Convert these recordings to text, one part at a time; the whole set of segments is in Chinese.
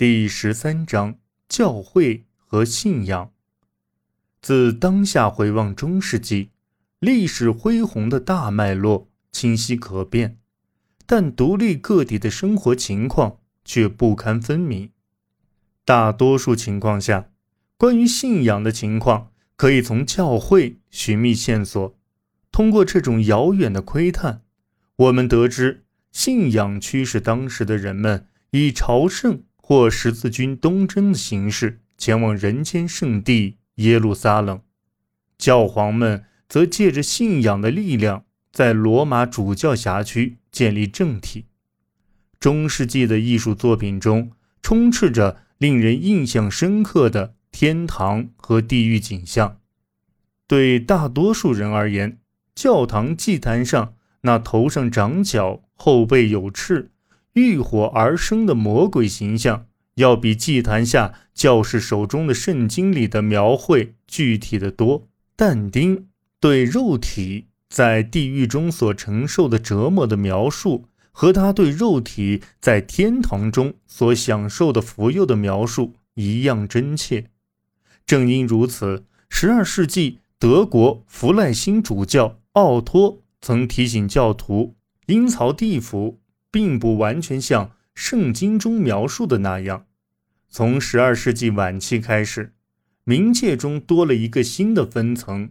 第十三章教会和信仰。自当下回望中世纪，历史恢宏的大脉络清晰可辨，但独立个体的生活情况却不堪分明。大多数情况下，关于信仰的情况可以从教会寻觅线索。通过这种遥远的窥探，我们得知信仰驱使当时的人们以朝圣或十字军东征的形式前往人间圣地耶路撒冷。教皇们则借着信仰的力量，在罗马主教辖区建立政体。中世纪的艺术作品中充斥着令人印象深刻的天堂和地狱景象。对大多数人而言，教堂祭坛上那头上长角、后背有翅、浴火而生的魔鬼形象，要比祭坛下教士手中的圣经里的描绘具体的多。但丁对肉体在地狱中所承受的折磨的描述，和他对肉体在天堂中所享受的福佑的描述一样真切。正因如此，十二世纪德国弗赖辛主教。奥托曾提醒教徒，阴曹地府并不完全像圣经中描述的那样。从十二世纪晚期开始，冥界中多了一个新的分层。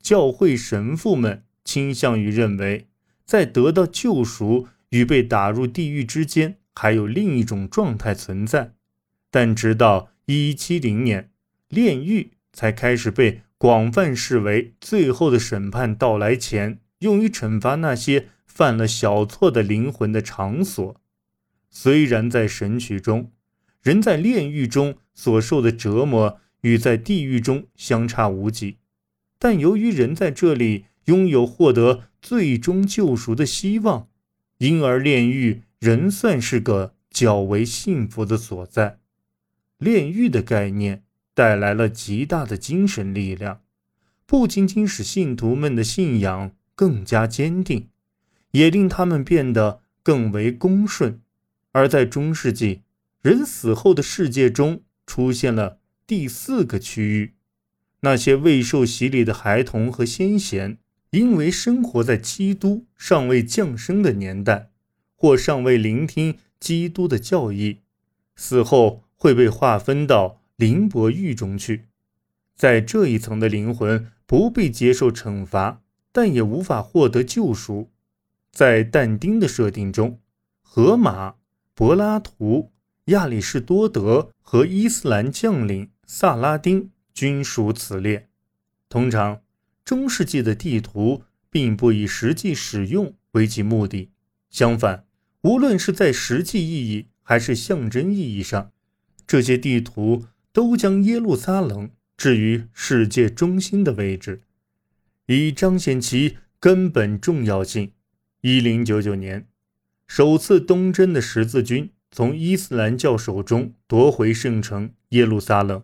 教会神父们倾向于认为，在得到救赎与被打入地狱之间，还有另一种状态存在。但直到一一七零年，炼狱才开始被。广泛视为最后的审判到来前用于惩罚那些犯了小错的灵魂的场所。虽然在神曲中，人在炼狱中所受的折磨与在地狱中相差无几，但由于人在这里拥有获得最终救赎的希望，因而炼狱仍算是个较为幸福的所在。炼狱的概念。带来了极大的精神力量，不仅仅使信徒们的信仰更加坚定，也令他们变得更为恭顺。而在中世纪，人死后的世界中出现了第四个区域：那些未受洗礼的孩童和先贤，因为生活在基督尚未降生的年代，或尚未聆听基督的教义，死后会被划分到。灵伯狱中去，在这一层的灵魂不必接受惩罚，但也无法获得救赎。在但丁的设定中，荷马、柏拉图、亚里士多德和伊斯兰将领萨拉丁均属此列。通常，中世纪的地图并不以实际使用为其目的，相反，无论是在实际意义还是象征意义上，这些地图。都将耶路撒冷置于世界中心的位置，以彰显其根本重要性。一零九九年，首次东征的十字军从伊斯兰教手中夺回圣城耶路撒冷，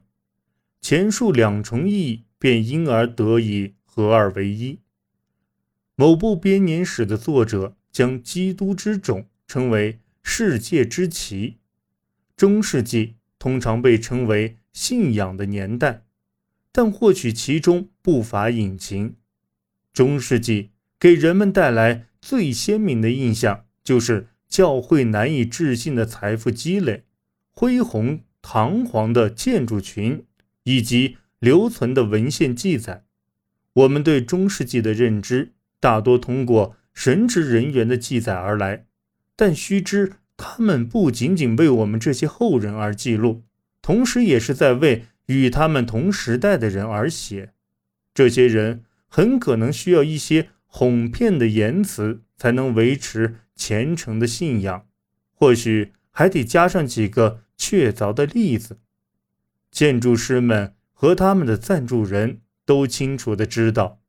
前述两重意义便因而得以合二为一。某部编年史的作者将基督之种称为世界之旗。中世纪通常被称为。信仰的年代，但或许其中不乏隐情。中世纪给人们带来最鲜明的印象，就是教会难以置信的财富积累、恢宏堂皇的建筑群以及留存的文献记载。我们对中世纪的认知大多通过神职人员的记载而来，但须知他们不仅仅为我们这些后人而记录。同时，也是在为与他们同时代的人而写。这些人很可能需要一些哄骗的言辞，才能维持虔诚的信仰。或许还得加上几个确凿的例子。建筑师们和他们的赞助人都清楚地知道，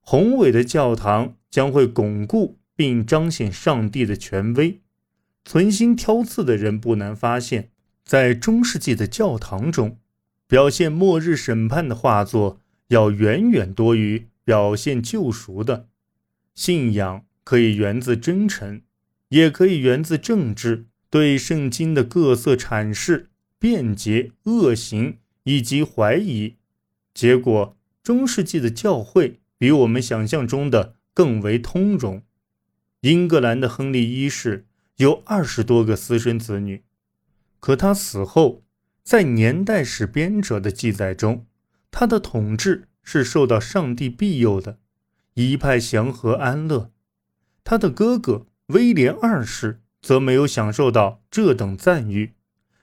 宏伟的教堂将会巩固并彰显上帝的权威。存心挑刺的人不难发现。在中世纪的教堂中，表现末日审判的画作要远远多于表现救赎的。信仰可以源自真诚，也可以源自政治。对圣经的各色阐释辩解、恶行以及怀疑。结果，中世纪的教会比我们想象中的更为通融。英格兰的亨利一世有二十多个私生子女，可他死后，在年代史编者的记载中，他的统治是受到上帝庇佑的，一派祥和安乐。他的哥哥威廉二世则没有享受到这等赞誉，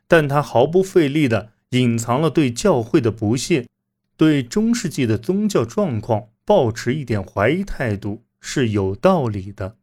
但他毫不费力地隐藏了对教会的不屑，对中世纪的宗教状况抱持一点怀疑态度是有道理的。